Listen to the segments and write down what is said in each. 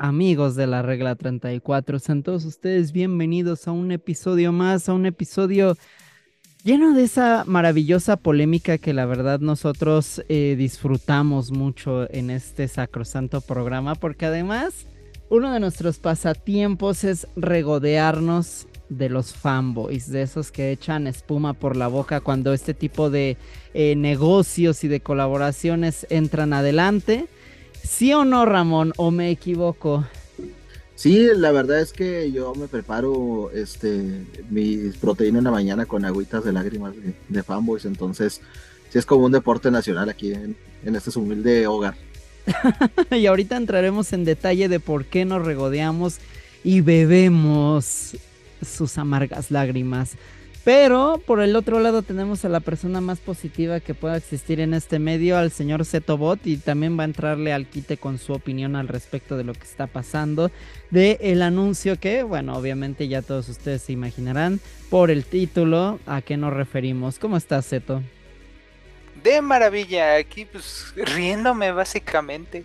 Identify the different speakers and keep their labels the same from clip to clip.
Speaker 1: amigos de la regla 34. Sean todos ustedes bienvenidos a un episodio más, a un episodio lleno de esa maravillosa polémica que la verdad nosotros eh, disfrutamos mucho en este sacrosanto programa, porque además uno de nuestros pasatiempos es regodearnos de los fanboys, de esos que echan espuma por la boca cuando este tipo de eh, negocios y de colaboraciones entran adelante. ¿Sí o no, Ramón? ¿O me equivoco?
Speaker 2: Sí, la verdad es que yo me preparo este mis proteínas en la mañana con agüitas de lágrimas de, fanboys, entonces sí es como un deporte nacional aquí en, en este humilde hogar.
Speaker 1: y ahorita entraremos en detalle de por qué nos regodeamos y bebemos sus amargas lágrimas. Pero por el otro lado tenemos a la persona más positiva que pueda existir en este medio, al señor Zetobot, y también va a entrarle al quite con su opinión al respecto de lo que está pasando, de el anuncio que, bueno, obviamente ya todos ustedes se imaginarán por el título a qué nos referimos. ¿Cómo estás, Zeto?
Speaker 3: De maravilla, aquí pues riéndome básicamente.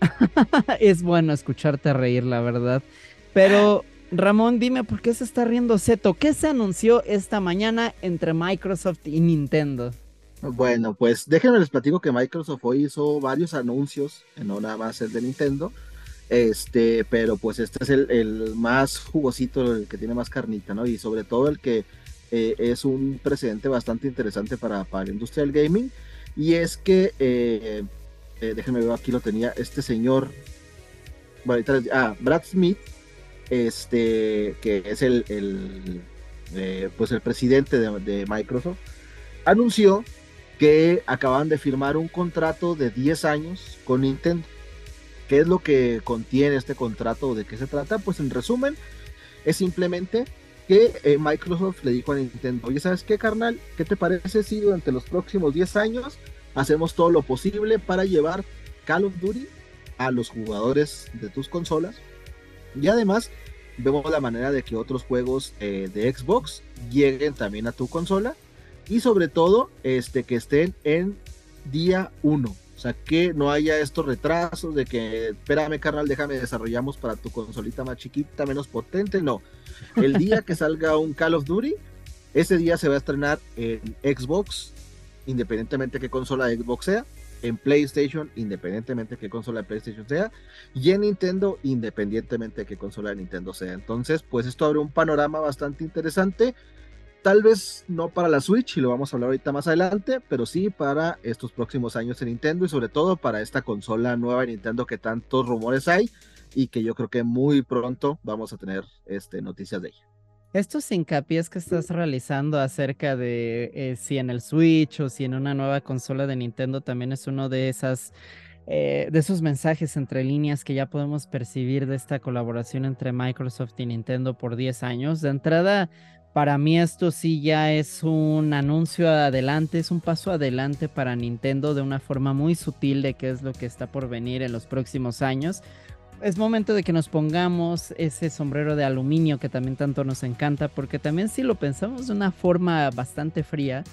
Speaker 1: es bueno escucharte reír, la verdad. Pero Ramón, dime por qué se está riendo Zeto. ¿Qué se anunció esta mañana entre Microsoft y Nintendo?
Speaker 2: Bueno, pues déjenme les platico que Microsoft hoy hizo varios anuncios, no nada más el de Nintendo. Este, pero pues este es el, más jugosito, el que tiene más carnita, ¿no? Y sobre todo el que eh, es un precedente bastante interesante para, para la industria del gaming. Y es que, eh, eh, déjenme ver, aquí lo tenía, este señor, bueno, ah, Brad Smith, este, que es el, eh, pues el presidente de, Microsoft, anunció que acaban de firmar un contrato de 10 años con Nintendo. ¿Qué es lo que contiene este contrato? ¿De qué se trata? Pues en resumen, es simplemente que eh, Microsoft le dijo a Nintendo, oye, ¿sabes qué, carnal? ¿Qué te parece si durante los próximos 10 años hacemos todo lo posible para llevar Call of Duty a los jugadores de tus consolas? Y además vemos la manera de que otros juegos eh, de Xbox lleguen también a tu consola y sobre todo este que estén en día 1. O sea, que no haya estos retrasos de que, espérame carnal, déjame desarrollamos para tu consolita más chiquita, menos potente. No, el día que salga un Call of Duty, ese día se va a estrenar en Xbox, independientemente de qué consola Xbox sea en PlayStation, independientemente de qué consola de PlayStation sea, y en Nintendo, independientemente de qué consola de Nintendo sea. Entonces, pues esto abre un panorama bastante interesante. Tal vez no para la Switch, y lo vamos a hablar ahorita más adelante, pero sí para estos próximos años en Nintendo y sobre todo para esta consola nueva de Nintendo que tantos rumores hay y que yo creo que muy pronto vamos a tener este, noticias de ella.
Speaker 1: Estos hincapiés que estás realizando acerca de eh, si en el Switch o si en una nueva consola de Nintendo también es uno de esas eh, de esos mensajes entre líneas que ya podemos percibir de esta colaboración entre Microsoft y Nintendo por 10 años. De entrada, para mí esto sí ya es un anuncio adelante, es un paso adelante para Nintendo de una forma muy sutil de qué es lo que está por venir en los próximos años es momento de que nos pongamos ese sombrero de aluminio que también tanto nos encanta, porque también si lo pensamos de una forma bastante fría,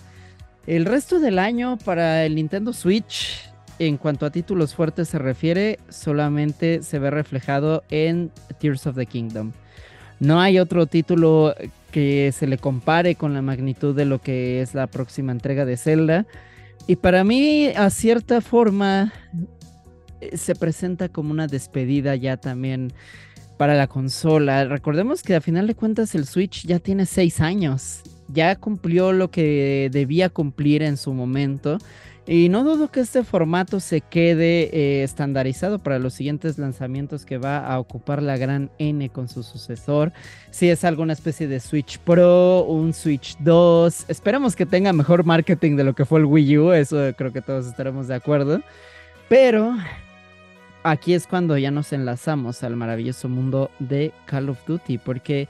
Speaker 1: el resto del año para el Nintendo Switch, en cuanto a títulos fuertes se refiere, solamente se ve reflejado en Tears of the Kingdom. No hay otro título que se le compare con la magnitud de lo que es la próxima entrega de Zelda. Y para mí, a cierta forma, se presenta como una despedida ya también para la consola. Recordemos que a final de cuentas el Switch ya tiene seis años, ya cumplió lo que debía cumplir en su momento. Y no dudo que este formato se quede eh, estandarizado para los siguientes lanzamientos que va a ocupar la gran N con su sucesor. Si es alguna especie de Switch Pro, un Switch 2. Esperemos que tenga mejor marketing de lo que fue el Wii U, eso creo que todos estaremos de acuerdo. Pero aquí es cuando ya nos enlazamos al maravilloso mundo de Call of Duty, porque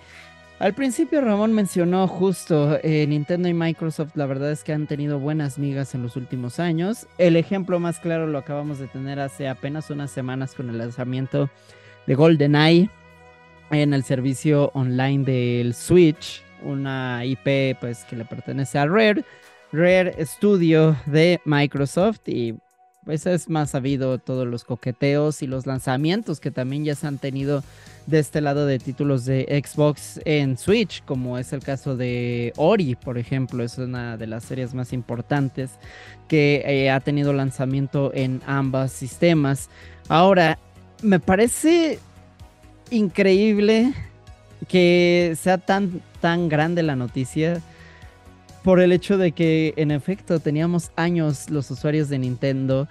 Speaker 1: al principio Ramón mencionó justo eh, Nintendo y Microsoft, la verdad es que han tenido buenas migas en los últimos años. El ejemplo más claro lo acabamos de tener hace apenas unas semanas con el lanzamiento de GoldenEye en el servicio online del Switch, una IP pues que le pertenece a Rare, Rare Studio de Microsoft y pues es más sabido todos los coqueteos y los lanzamientos que también ya se han tenido de este lado de títulos de Xbox en Switch, como es el caso de Ori, por ejemplo, es una de las series más importantes que eh, ha tenido lanzamiento en ambos sistemas. Ahora, me parece increíble que sea tan, tan grande la noticia por el hecho de que en efecto teníamos años los usuarios de Nintendo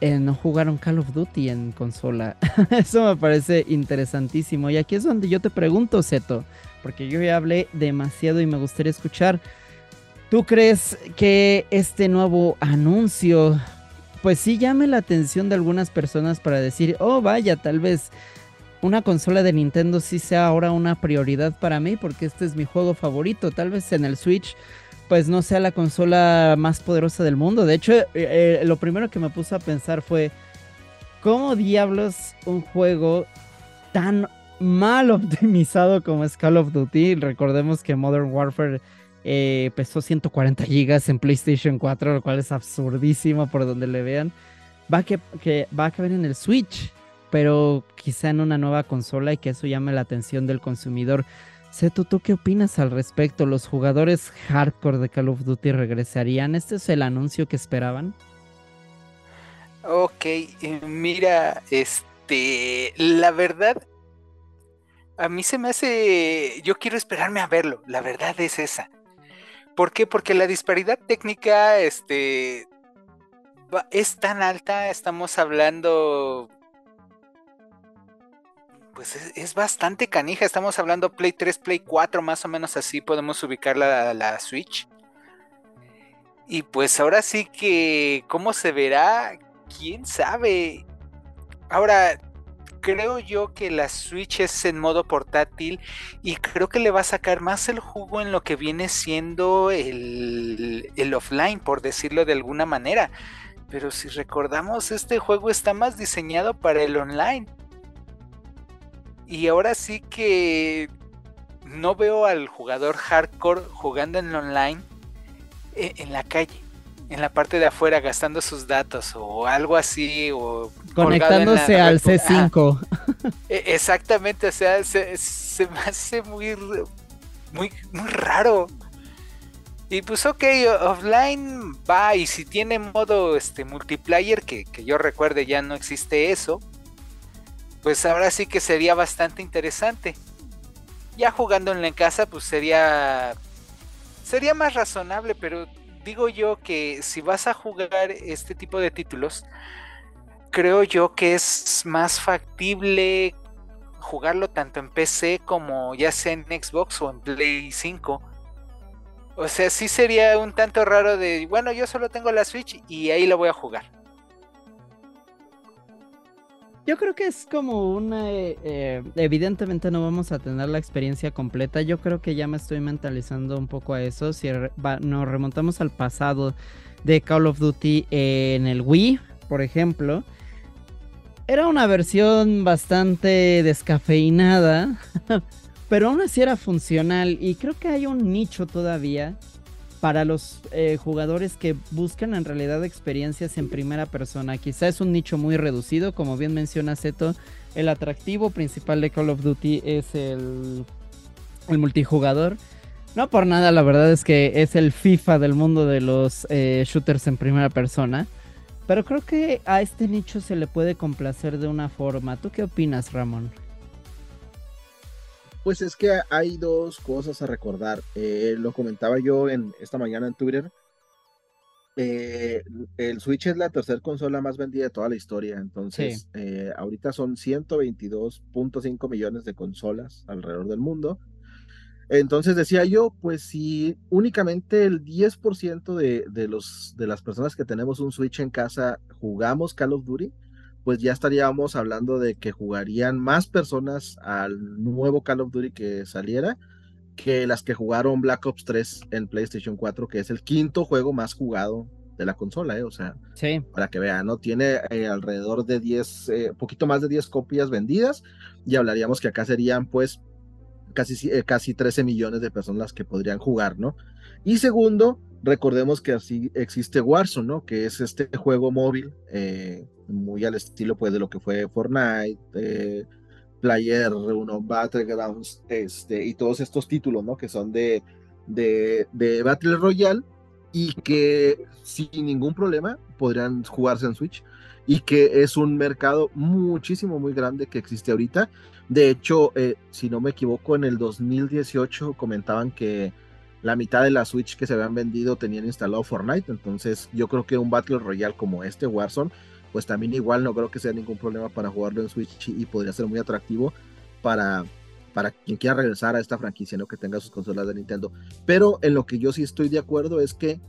Speaker 1: en no jugaron Call of Duty en consola. Eso me parece interesantísimo. Y aquí es donde yo te pregunto, Seto, porque yo ya hablé demasiado y me gustaría escuchar. ¿Tú crees que este nuevo anuncio, pues sí llame la atención de algunas personas para decir, oh vaya, tal vez una consola de Nintendo sí sea ahora una prioridad para mí porque este es mi juego favorito. Tal vez en el Switch pues no sea la consola más poderosa del mundo. De hecho, eh, eh, lo primero que me puse a pensar fue, ¿cómo diablos un juego tan mal optimizado como es Call of Duty? Recordemos que Modern Warfare eh, pesó 140 gigas en PlayStation 4, lo cual es absurdísimo por donde le vean. Va que, que, va a caber en el Switch, pero quizá en una nueva consola y que eso llame la atención del consumidor. Seto, ¿tú qué opinas al respecto? ¿Los jugadores hardcore de Call of Duty regresarían? ¿Este es el anuncio que esperaban?
Speaker 3: Ok, eh, mira, este, la verdad, a mí se me hace, yo quiero esperarme a verlo, la verdad es esa. ¿Por qué? Porque la disparidad técnica, este, es tan alta, estamos hablando pues es, bastante canija. Estamos hablando Play 3, Play 4, más o menos así podemos ubicar la, la Switch. Y pues ahora sí que, ¿cómo se verá? ¿Quién sabe? Ahora, creo yo que la Switch es en modo portátil y creo que le va a sacar más el jugo en lo que viene siendo el, el offline, por decirlo de alguna manera. Pero si recordamos, este juego está más diseñado para el online. Y ahora sí que no veo al jugador hardcore jugando en online eh, en, la calle, en la parte de afuera gastando sus datos o algo así o
Speaker 1: conectándose al C5.
Speaker 3: E, exactamente, o sea, se, me hace muy muy muy raro. Y pues ok, offline va y si tiene modo este multiplayer que, que yo recuerde ya no existe eso pues ahora sí que sería bastante interesante. Ya jugando en casa, pues sería sería más razonable, pero digo yo que si vas a jugar este tipo de títulos, creo yo que es más factible jugarlo tanto en PC como ya sea en Xbox o en Play 5. O sea, sí sería un tanto raro de, bueno, yo solo tengo la Switch y ahí lo voy a jugar.
Speaker 1: Yo creo que es como una... Eh, eh, evidentemente no vamos a tener la experiencia completa. Yo creo que ya me estoy mentalizando un poco a eso. Si nos remontamos al pasado de Call of Duty en el Wii, por ejemplo. Era una versión bastante descafeinada. pero aún así era funcional. Y creo que hay un nicho todavía para los eh, jugadores que buscan en realidad experiencias en primera persona. Quizá es un nicho muy reducido, como bien menciona Zeto. El atractivo principal de Call of Duty es el, el multijugador. No por nada, la verdad es que es el FIFA del mundo de los eh, shooters en primera persona. Pero creo que a este nicho se le puede complacer de una forma. ¿Tú qué opinas, Ramón?
Speaker 2: Pues es que hay dos cosas a recordar. Eh, lo comentaba yo en esta mañana en Twitter. Eh, el Switch es la tercera consola más vendida de toda la historia. Entonces, eh, ahorita son 122.5 millones de consolas alrededor del mundo. Entonces decía yo, pues si únicamente el 10% de, de, los, de las personas que tenemos un Switch en casa jugamos Call of Duty, pues ya estaríamos hablando de que jugarían más personas al nuevo Call of Duty que saliera que las que jugaron Black Ops 3 en PlayStation 4, que es el quinto juego más jugado de la consola, ¿eh? o sea, para que vean, ¿no? Tiene eh, alrededor de 10, eh, poquito más de 10 copias vendidas y hablaríamos que acá serían pues casi, casi 13 millones de personas que podrían jugar, ¿no? Y segundo, recordemos que así existe Warzone, ¿no? Que es este juego móvil, eh, muy al estilo pues de lo que fue Fortnite, eh, Player 1, Battlegrounds, este, y todos estos títulos, ¿no? Que son de, de, de Battle Royale y que sin ningún problema podrían jugarse en Switch y que es un mercado muchísimo, muy grande que existe ahorita. De hecho, eh, si no me equivoco, en el 2018 comentaban que la mitad de la Switch que se habían vendido tenían instalado Fortnite, entonces yo creo que un Battle Royale como este, Warzone, pues también igual no creo que sea ningún problema para jugarlo en Switch y, podría ser muy atractivo para, para quien quiera regresar a esta franquicia, ¿no? Que tenga sus consolas de Nintendo. Pero en lo que yo sí estoy de acuerdo es que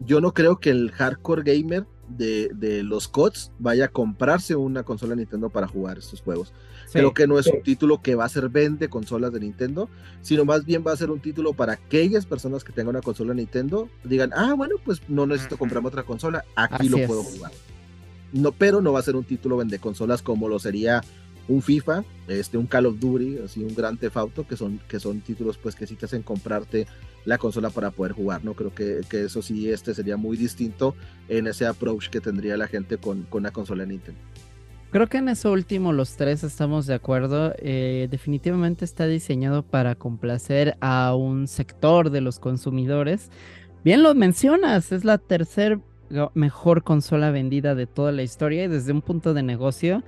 Speaker 2: yo no creo que el hardcore gamer de, de los CODs vaya a comprarse una consola de Nintendo para jugar estos juegos. Creo que no es un título que va a ser vende consolas de Nintendo, sino más bien va a ser un título para aquellas personas que tengan una consola de Nintendo, digan, ah, bueno, pues no necesito comprarme otra consola, aquí lo puedo jugar. No, pero no va a ser un título vende consolas como lo sería un FIFA, este, un Call of Duty, así un Gran Theft que son, que son títulos pues que sí te hacen comprarte la consola para poder jugar, ¿no? Creo que, que eso sí, este sería muy distinto en ese approach que tendría la gente con, con una consola de Nintendo.
Speaker 1: Creo que en eso último los tres estamos de acuerdo. Eh, definitivamente está diseñado para complacer a un sector de los consumidores. Bien lo mencionas, es la tercera mejor consola vendida de toda la historia y desde un punto de negocio,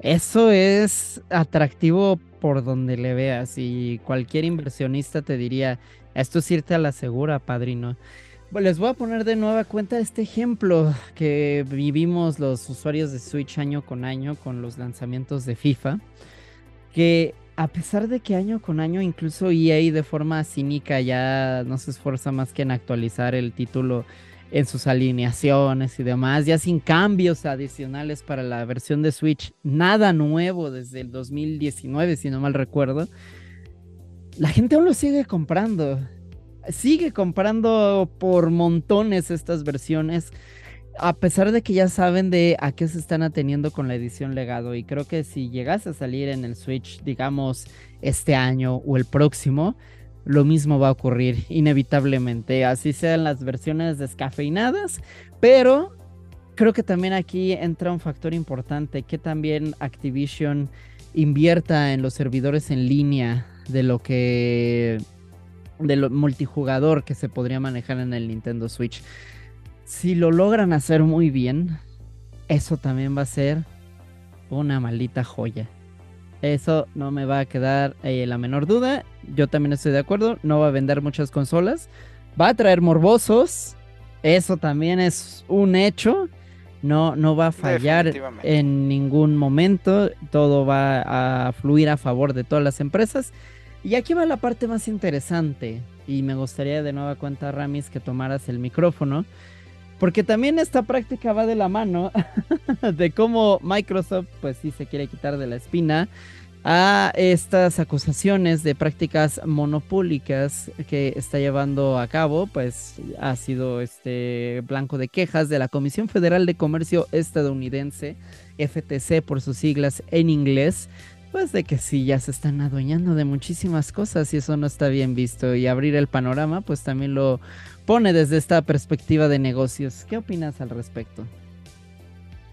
Speaker 1: eso es atractivo por donde le veas y cualquier inversionista te diría, esto es irte a la segura, padrino les voy a poner de nueva cuenta este ejemplo que vivimos los usuarios de Switch año con año con los lanzamientos de FIFA, que a pesar de que año con año incluso EA de forma cínica ya no se esfuerza más que en actualizar el título en sus alineaciones y demás, ya sin cambios adicionales para la versión de Switch, nada nuevo desde el 2019 si no mal recuerdo, la gente aún lo sigue comprando sigue comprando por montones estas versiones, a pesar de que ya saben de a qué se están ateniendo con la edición legado. Y creo que si llegase a salir en el Switch, digamos, este año o el próximo, lo mismo va a ocurrir inevitablemente. Así sean las versiones descafeinadas, pero creo que también aquí entra un factor importante, que también Activision invierta en los servidores en línea de lo que de lo multijugador que se podría manejar en el Nintendo Switch. Si lo logran hacer muy bien, eso también va a ser una maldita joya. Eso no me va a quedar eh, la menor duda. Yo también estoy de acuerdo. No va a vender muchas consolas. Va a traer morbosos. Eso también es un hecho. No, no va a fallar en ningún momento. Todo va a fluir a favor de todas las empresas. Y aquí va la parte más interesante. Y me gustaría de nueva cuenta, Ramis, que tomaras el micrófono. Porque también esta práctica va de la mano de cómo Microsoft, pues sí, se quiere quitar de la espina a estas acusaciones de prácticas monopólicas que está llevando a cabo, pues ha sido este blanco de quejas de la Comisión Federal de Comercio estadounidense, FTC por sus siglas en inglés, pues de que sí, ya se están adueñando de muchísimas cosas y eso no está bien visto. Y abrir el panorama, pues también lo pone desde esta perspectiva de negocios. ¿Qué opinas al respecto?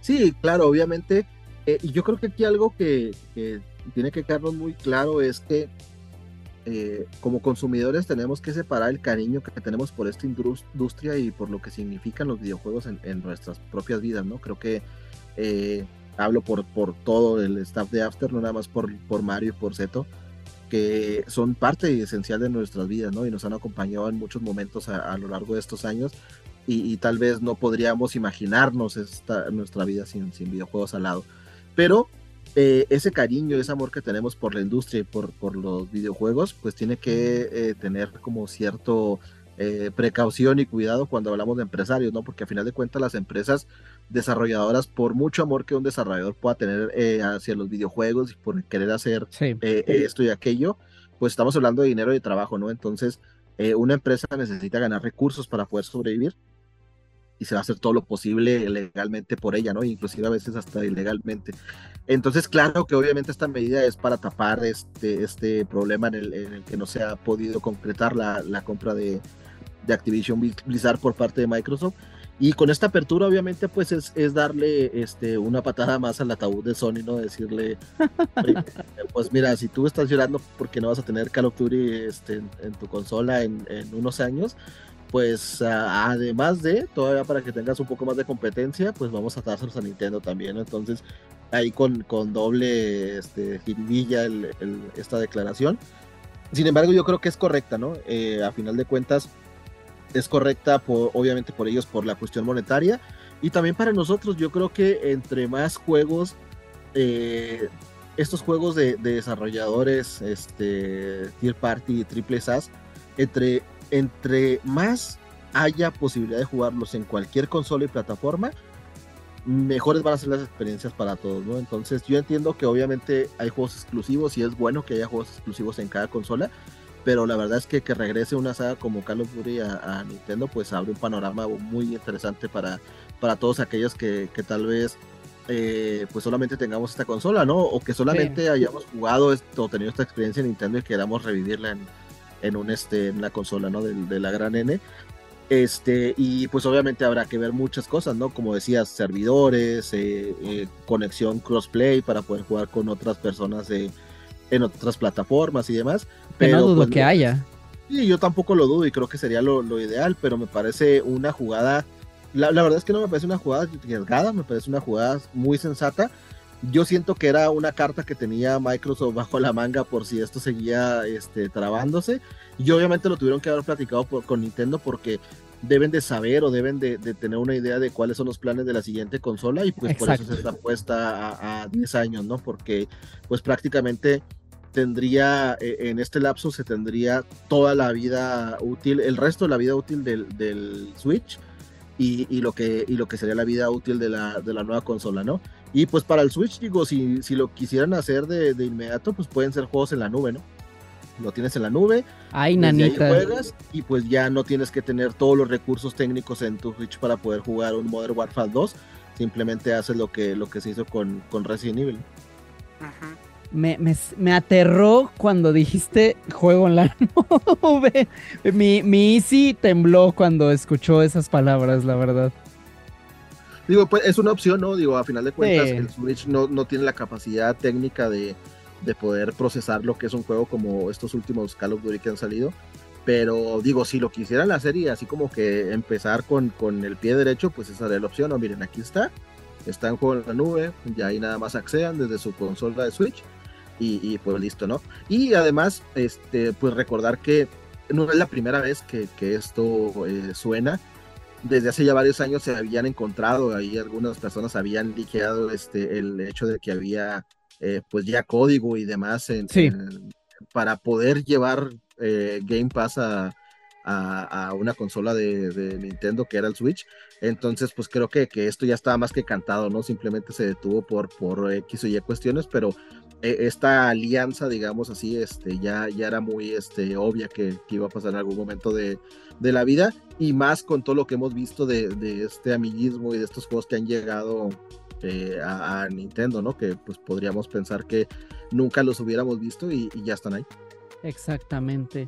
Speaker 2: Sí, claro, obviamente. Eh, y yo creo que aquí algo que, tiene que quedarnos muy claro es que eh, como consumidores tenemos que separar el cariño que tenemos por esta industria y por lo que significan los videojuegos en, nuestras propias vidas, ¿no? Creo que eh, hablo por, por todo el staff de After, no nada más por, por Mario y por Zeto, que son parte esencial de nuestras vidas, ¿no? Y nos han acompañado en muchos momentos a, lo largo de estos años y, tal vez no podríamos imaginarnos esta, nuestra vida sin, sin videojuegos al lado. Pero eh, ese cariño, ese amor que tenemos por la industria y por, por los videojuegos, pues tiene que eh, tener como cierto eh, precaución y cuidado cuando hablamos de empresarios, ¿no? Porque a final de cuentas las empresas desarrolladoras, por mucho amor que un desarrollador pueda tener eh, hacia los videojuegos y por querer hacer eh, esto y aquello, pues estamos hablando de dinero y de trabajo, ¿no? Entonces, eh, una empresa necesita ganar recursos para poder sobrevivir y se va a hacer todo lo posible legalmente por ella, ¿no? Inclusive a veces hasta ilegalmente. Entonces, claro que obviamente esta medida es para tapar este, este problema en el, que no se ha podido concretar la, la compra de, de Activision Blizzard por parte de Microsoft. Y con esta apertura, obviamente, pues es, es, darle este, una patada más al ataúd de Sony, ¿no? Decirle, pues mira, si tú estás llorando porque no vas a tener Call of Duty este, en, tu consola en, en, unos años, pues además de, todavía para que tengas un poco más de competencia, pues vamos a dárselos a Nintendo también, Entonces, ahí con, con doble este, esta declaración. Sin embargo, yo creo que es correcta, ¿no? Eh, a final de cuentas, es correcta, por, obviamente por ellos, por la cuestión monetaria. Y también para nosotros, yo creo que entre más juegos, eh, estos juegos de, desarrolladores, este, Tier Party, Triple SAS, entre, entre más haya posibilidad de jugarlos en cualquier consola y plataforma, mejores van a ser las experiencias para todos, ¿no? Entonces yo entiendo que obviamente hay juegos exclusivos y es bueno que haya juegos exclusivos en cada consola, pero la verdad es que que regrese una saga como Call of Duty a, Nintendo, pues abre un panorama muy interesante para, para todos aquellos que, que tal vez eh, pues solamente tengamos esta consola, ¿no? O que solamente hayamos jugado esto, o tenido esta experiencia en Nintendo y queramos revivirla en, en un este en la consola, ¿no? De, de, la gran N. Este, y pues obviamente habrá que ver muchas cosas, ¿no? Como decías, servidores, eh, eh, conexión crossplay para poder jugar con otras personas de, en otras plataformas y demás.
Speaker 1: Pero no dudo pues, que haya.
Speaker 2: Sí, yo tampoco lo dudo y creo que sería lo, ideal, pero me parece una jugada. La, verdad es que no me parece una jugada arriesgada, me parece una jugada muy sensata. Yo siento que era una carta que tenía Microsoft bajo la manga por si esto seguía este, trabándose. Y obviamente lo tuvieron que haber platicado con Nintendo porque deben de saber o deben de, tener una idea de cuáles son los planes de la siguiente consola y pues por eso se está puesta a, a 10 años, ¿no? Porque pues prácticamente tendría, eh, en este lapso se tendría toda la vida útil, el resto de la vida útil del, Switch y, lo que, y lo que sería la vida útil de la, de la nueva consola, ¿no? Y pues para el Switch, digo, si, si lo quisieran hacer de, inmediato, pues pueden ser juegos en la nube, ¿no? Lo tienes en la nube,
Speaker 1: Ay, nanita.
Speaker 2: juegas y pues ya no tienes que tener todos los recursos técnicos en tu Switch para poder jugar un Modern Warfare 2. Simplemente haces lo que, lo que se hizo con, con Resident Evil.
Speaker 1: Ajá me, me, aterró cuando dijiste juego en la nube. Mi, mi Easy tembló cuando escuchó esas palabras, la verdad.
Speaker 2: Digo, pues es una opción, ¿no? Digo, a final de cuentas, el Switch no, no tiene la capacidad técnica de, poder procesar lo que es un juego como estos últimos Call of Duty que han salido. Pero digo, si lo quisieran hacer y así como que empezar con, con el pie derecho, pues esa sería la opción. ¿no? Miren, aquí está. Está en juego en la nube. Ya ahí nada más accedan desde su consola de Switch y, pues listo, ¿no? Y además, este, pues recordar que no es la primera vez que, esto eh, suena. Desde hace ya varios años se habían encontrado, ahí algunas personas habían liqueado este, el hecho de que había eh, pues ya código y demás en, para poder llevar eh, Game Pass a, a, una consola de, Nintendo que era el Switch. Entonces, pues creo que, que, esto ya estaba más que cantado, ¿no? Simplemente se detuvo por, por X o Y cuestiones, pero eh, esta alianza, digamos así, este, ya, ya era muy este, obvia que, iba a pasar en algún momento de, de, la vida, y más con todo lo que hemos visto de, de este amiguismo y de estos juegos que han llegado eh, a, Nintendo, ¿no? Que pues podríamos pensar que nunca los hubiéramos visto y, y ya están ahí.
Speaker 1: Exactamente.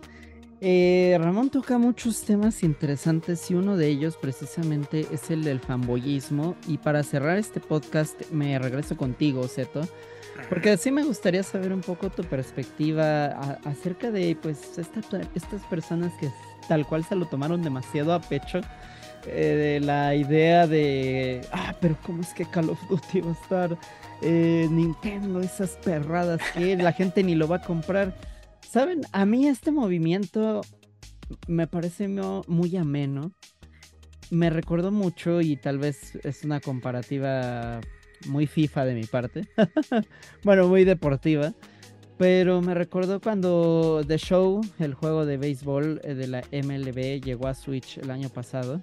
Speaker 1: Eh, Ramón toca muchos temas interesantes y uno de ellos precisamente es el del fanboyismo. Y para cerrar este podcast me regreso contigo, Seto, porque sí me gustaría saber un poco tu perspectiva acerca de pues estas personas que tal cual se lo tomaron demasiado a pecho. Eh, de la idea de, ah, pero ¿cómo es que Call of Duty va a estar Nintendo, esas perradas que la gente ni lo va a comprar? Saben, a mí este movimiento me parece muy ameno. Me recuerdo mucho y tal vez es una comparativa muy FIFA de mi parte. bueno, muy deportiva. Pero me recuerdo cuando The Show, el juego de béisbol eh, de la MLB, llegó a Switch el año pasado.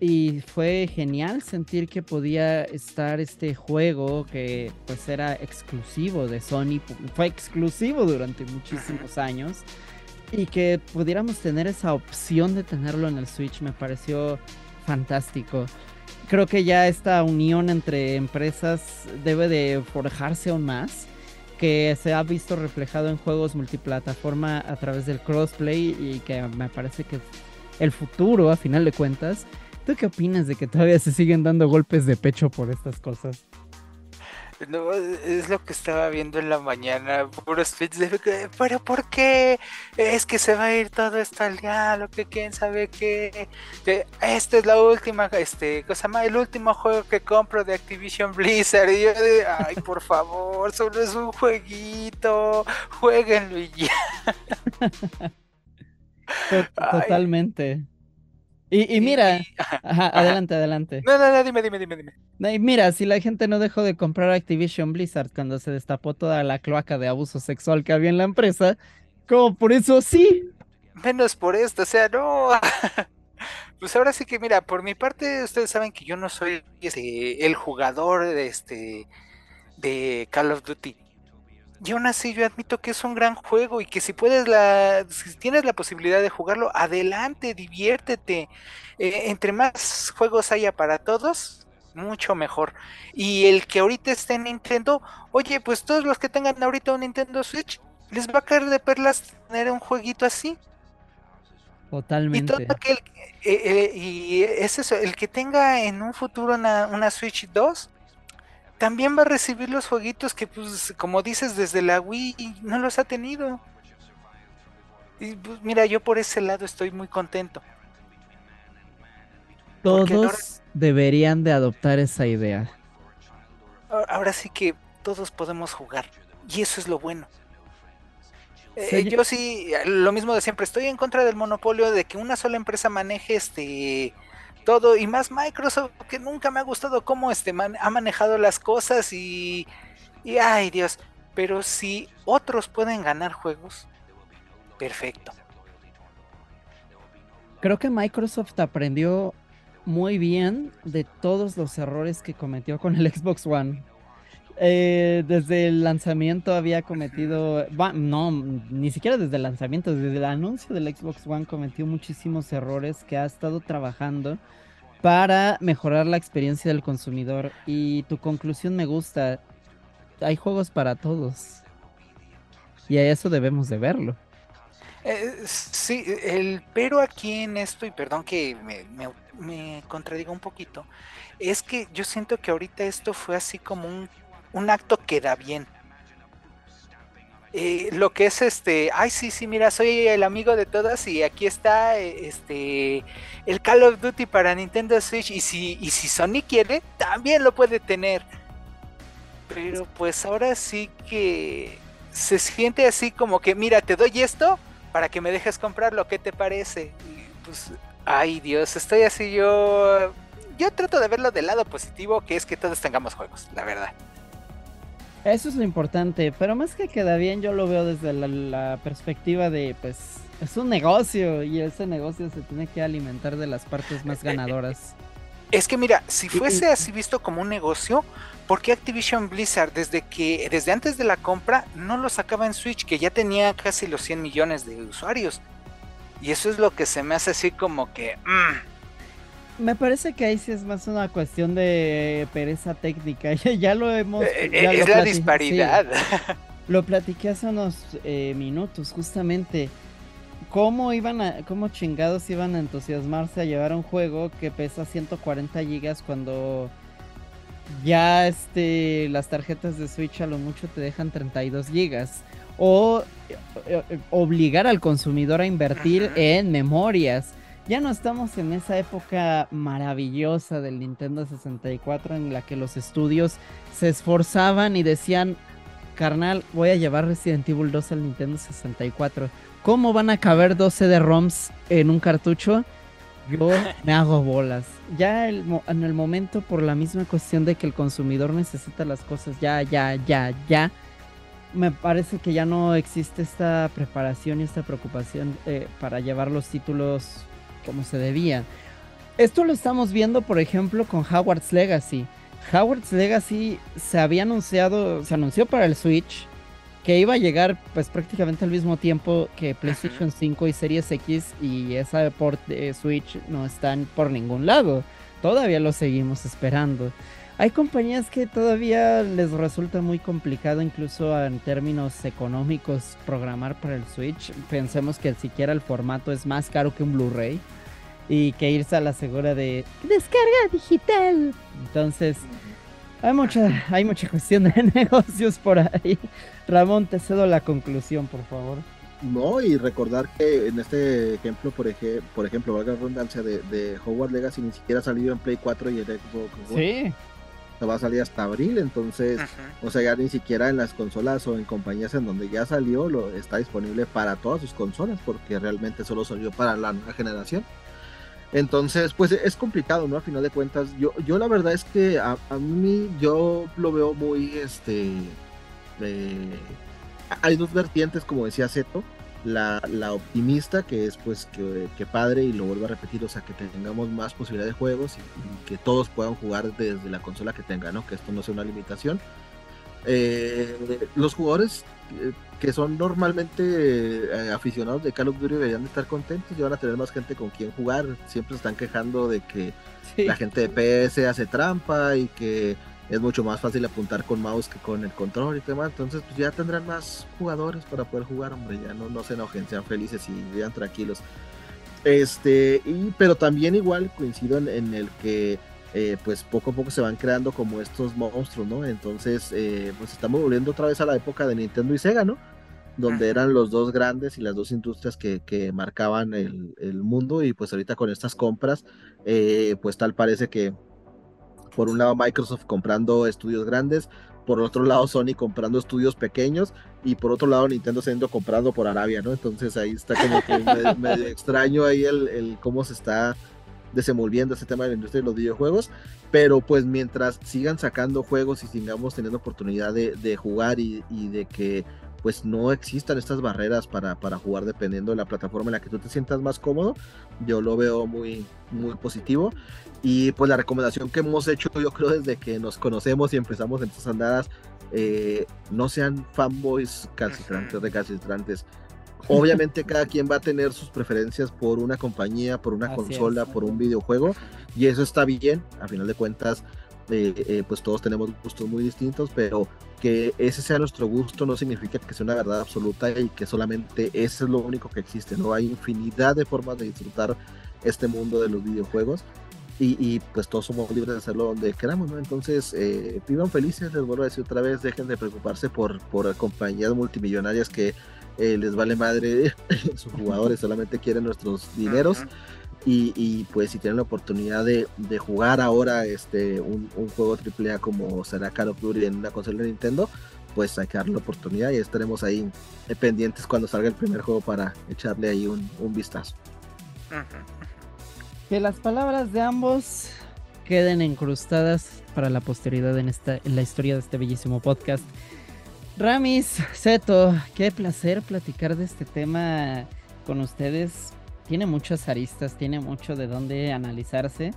Speaker 1: Y fue genial sentir que podía estar este juego que pues era exclusivo de Sony, fue exclusivo durante muchísimos años y que pudiéramos tener esa opción de tenerlo en el Switch me pareció fantástico. Creo que ya esta unión entre empresas debe de forjarse aún más, que se ha visto reflejado en juegos multiplataforma a través del crossplay y que me parece que el futuro a final de cuentas. ¿Tú qué opinas de que todavía se siguen dando golpes de pecho por estas cosas?
Speaker 3: No, es lo que estaba viendo en la mañana, puros tweets de pero ¿por qué? Es que se va a ir todo esto al diablo, que quién sabe qué. esta es la última, este, cosa más, el último juego que compro de Activision Blizzard. Y yo de, ay, por favor, solo es un jueguito, jueguenlo y ya.
Speaker 1: Totalmente. Y, mira, adelante, adelante.
Speaker 3: No, no, no, dime, dime, dime, dime.
Speaker 1: Y mira, si la gente no dejó de comprar Activision Blizzard cuando se destapó toda la cloaca de abuso sexual que había en la empresa, como por eso sí.
Speaker 3: Menos por esto, o sea, no. pues ahora sí que, mira, por mi parte, ustedes saben que yo no soy este, el jugador de, este, de Call of Duty. Y aún así yo admito que es un gran juego y que si puedes la, si tienes la posibilidad de jugarlo, adelante, diviértete. Eh, entre más juegos haya para todos, mucho mejor. Y el que ahorita esté en Nintendo, oye, pues todos los que tengan ahorita un Nintendo Switch, les va a caer de perlas tener un jueguito así.
Speaker 1: Totalmente.
Speaker 3: Y, todo aquel, eh, eh, y es eso, el que tenga en un futuro una, una Switch 2, también va a recibir los jueguitos que, pues, como dices, desde la Wii no los ha tenido. Y pues, mira, yo por ese lado estoy muy contento.
Speaker 1: Todos deberían de adoptar esa idea.
Speaker 3: Ahora sí que todos podemos jugar. Y eso es lo bueno. Eh, yo sí, lo mismo de siempre, estoy en contra del monopolio de que una sola empresa maneje este todo y más Microsoft que nunca me ha gustado cómo este ha manejado las cosas y y ay Dios, pero si otros pueden ganar juegos, perfecto.
Speaker 1: Creo que Microsoft aprendió muy bien de todos los errores que cometió con el Xbox One. Eh, desde el lanzamiento había cometido, no, ni siquiera desde el lanzamiento, desde el anuncio del Xbox One cometió muchísimos errores que ha estado trabajando para mejorar la experiencia del consumidor. Y tu conclusión me gusta, hay juegos para todos. Y a eso debemos de verlo.
Speaker 3: Eh, sí, el pero aquí en esto, y perdón que me, me contradiga un poquito, es que yo siento que ahorita esto fue así como un un acto que da bien. Eh, lo que es este, ay sí, sí, mira, soy el amigo de todas y aquí está este el Call of Duty para Nintendo Switch y si, y si Sony quiere, también lo puede tener. Pero pues ahora sí que se siente así como que, mira, te doy esto para que me dejes comprar lo que te parece. Y pues, ay Dios, estoy así yo... Yo trato de verlo del lado positivo, que es que todos tengamos juegos, la verdad.
Speaker 1: Eso es lo importante, pero más que queda bien, yo lo veo desde la, perspectiva de, pues, es un negocio y ese negocio se tiene que alimentar de las partes más ganadoras.
Speaker 3: Es que mira, si fuese así visto como un negocio, ¿por qué Activision Blizzard desde que desde antes de la compra no lo sacaba en Switch que ya tenía casi los 100 millones de usuarios? Y eso es lo que se me hace así como que mm,
Speaker 1: me parece que ahí sí es más una cuestión de pereza técnica. ya lo hemos. Eh,
Speaker 3: eh, es la disparidad.
Speaker 1: Lo platiqué hace unos eh, minutos, justamente. ¿Cómo iban a, cómo chingados iban a entusiasmarse a llevar un juego que pesa 140 gigas cuando ya este las tarjetas de Switch a lo mucho te dejan 32 gigas? O obligar al consumidor a invertir en memorias ya no estamos en esa época maravillosa del Nintendo 64 en la que los estudios se esforzaban y decían, carnal, voy a llevar Resident Evil 2 al Nintendo 64. ¿Cómo van a caber 12 de ROMs en un cartucho? Yo me hago bolas. Ya en el momento, por la misma cuestión de que el consumidor necesita las cosas ya, ya, ya, ya, me parece que ya no existe esta preparación y esta preocupación eh, para llevar los títulos como se debía. Esto lo estamos viendo, por ejemplo, con Howard's Legacy. Howard's Legacy se había anunciado, se anunció para el Switch, que iba a llegar pues prácticamente al mismo tiempo que PlayStation 5 y Series X y esa port de Switch no están por ningún lado. Todavía lo seguimos esperando. Hay compañías que todavía les resulta muy complicado incluso en términos económicos programar para el Switch. Pensemos que siquiera el formato es más caro que un Blu-ray. Y que irse a la segura de descarga digital. Entonces, hay mucha, hay mucha cuestión de negocios por ahí. Ramón, te cedo la conclusión, por favor.
Speaker 2: No, y recordar que en este ejemplo, por, por ejemplo, valga la redundancia de, de Hogwarts Legacy, ni siquiera ha salido en Play 4 y el Xbox
Speaker 1: Sí.
Speaker 2: va a salir hasta abril, entonces, o sea, ya ni siquiera en las consolas o en compañías en donde ya salió, lo está disponible para todas sus consolas, porque realmente solo salió para la nueva generación. Entonces, pues es complicado, ¿no? A final de cuentas, yo, yo la verdad es que a, mí yo lo veo muy, este, hay dos vertientes, como decía Zeto, la, la, optimista, que es pues que, padre, y lo vuelvo a repetir, o sea, que tengamos más posibilidad de juegos y, que todos puedan jugar desde la consola que tengan, ¿no? Que esto no sea una limitación. Eh, los jugadores eh, que son normalmente eh, aficionados de Call of Duty deberían de estar contentos y van a tener más gente con quien jugar. Siempre se están quejando de que la gente de PS hace trampa y que es mucho más fácil apuntar con mouse que con el control y demás. Entonces, pues ya tendrán más jugadores para poder jugar, hombre. Ya no, no se enojen, sean felices y vivan tranquilos. Este, y, pero también igual coincido en, el que eh, pues poco a poco se van creando como estos monstruos, ¿no? Entonces, eh, pues estamos volviendo otra vez a la época de Nintendo y Sega, ¿no? Donde eran los dos grandes y las dos industrias que, que marcaban el, el, mundo y pues ahorita con estas compras, eh, pues tal parece que por un lado Microsoft comprando estudios grandes, por otro lado Sony comprando estudios pequeños y por otro lado Nintendo siendo comprado por Arabia, ¿no? Entonces ahí está como que medio, extraño ahí el, el, cómo se está desenvolviendo ese tema de la industria de los videojuegos, pero pues mientras sigan sacando juegos y sigamos teniendo oportunidad de, de jugar y, y, de que pues no existan estas barreras para, para jugar dependiendo de la plataforma en la que tú te sientas más cómodo, yo lo veo muy, muy positivo y pues la recomendación que hemos hecho, yo creo, desde que nos conocemos y empezamos en estas andadas, eh, no sean fanboys calcitrantes, recalcitrantes. Obviamente cada quien va a tener sus preferencias por una compañía, por una consola, por un videojuego, y eso está bien, a final de cuentas, eh, eh, pues todos tenemos gustos muy distintos, pero que ese sea nuestro gusto no significa que sea una verdad absoluta y que solamente ese es lo único que existe, ¿no? Hay infinidad de formas de disfrutar este mundo de los videojuegos y, pues todos somos libres de hacerlo donde queramos, ¿no? Entonces, eh, vivan felices, les vuelvo a decir otra vez, dejen de preocuparse por, por compañías multimillonarias que eh, les vale madre sus jugadores, solamente quieren nuestros dineros. y, y, pues si tienen la oportunidad de, de jugar ahora este un, un, juego AAA como será Call of Duty en una consola de Nintendo, pues hay que darle la oportunidad y estaremos ahí pendientes cuando salga el primer juego para echarle ahí un, un vistazo.
Speaker 1: Que las palabras de ambos queden incrustadas para la posteridad en, esta, en la historia de este bellísimo podcast. Ramis, Seto, qué placer platicar de este tema con ustedes. Tiene muchas aristas, tiene mucho de dónde analizarse.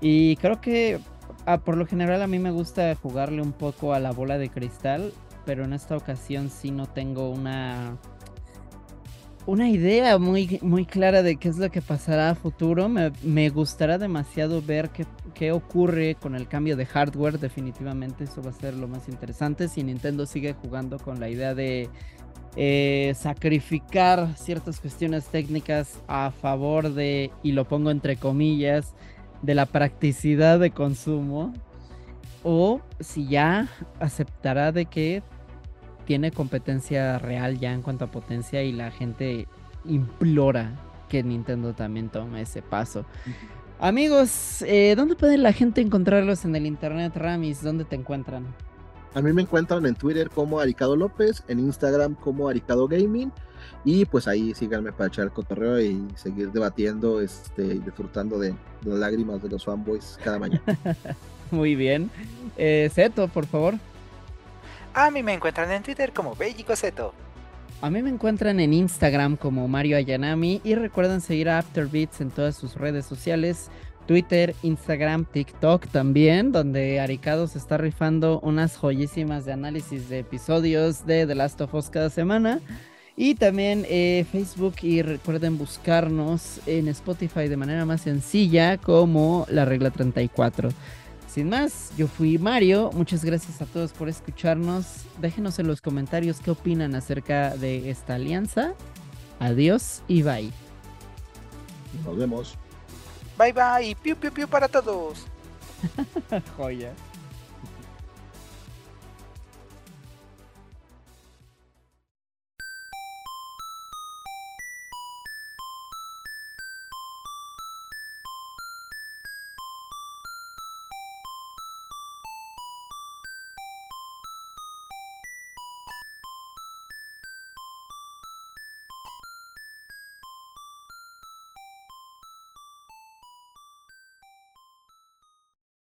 Speaker 1: Y creo que ah, por lo general a mí me gusta jugarle un poco a la bola de cristal, pero en esta ocasión sí no tengo una una idea muy, muy clara de qué es lo que pasará a futuro. Me, me gustará demasiado ver qué, qué, ocurre con el cambio de hardware. Definitivamente eso va a ser lo más interesante. Si Nintendo sigue jugando con la idea de eh, sacrificar ciertas cuestiones técnicas a favor de, y lo pongo entre comillas, de la practicidad de consumo. O si ya aceptará de que tiene competencia real ya en cuanto a potencia y la gente implora que Nintendo también tome ese paso. Amigos, eh, ¿dónde puede la gente encontrarlos en el internet, Ramis? ¿Dónde te encuentran?
Speaker 2: A mí me encuentran en Twitter como Aricado López, en Instagram como Aricado Gaming. Y pues ahí síganme para echar el cotorreo y seguir debatiendo este, y disfrutando de, las lágrimas de los fanboys cada mañana.
Speaker 1: Muy bien. Eh, Zeto, por favor.
Speaker 3: A mí me encuentran en Twitter como Bellicoseto.
Speaker 1: A mí me encuentran en Instagram como Mario Ayanami y recuerden seguir a Afterbeats en todas sus redes sociales, Twitter, Instagram, TikTok también, donde Aricado se está rifando unas joyísimas de análisis de episodios de The Last of Us cada semana. Y también eh, Facebook y recuerden buscarnos en Spotify de manera más sencilla como la regla 34. Sin más, yo fui Mario. Muchas gracias a todos por escucharnos. Déjenos en los comentarios qué opinan acerca de esta alianza. Adiós y bye.
Speaker 2: Nos vemos.
Speaker 3: Bye bye, piu piu piu para todos.
Speaker 1: Joya.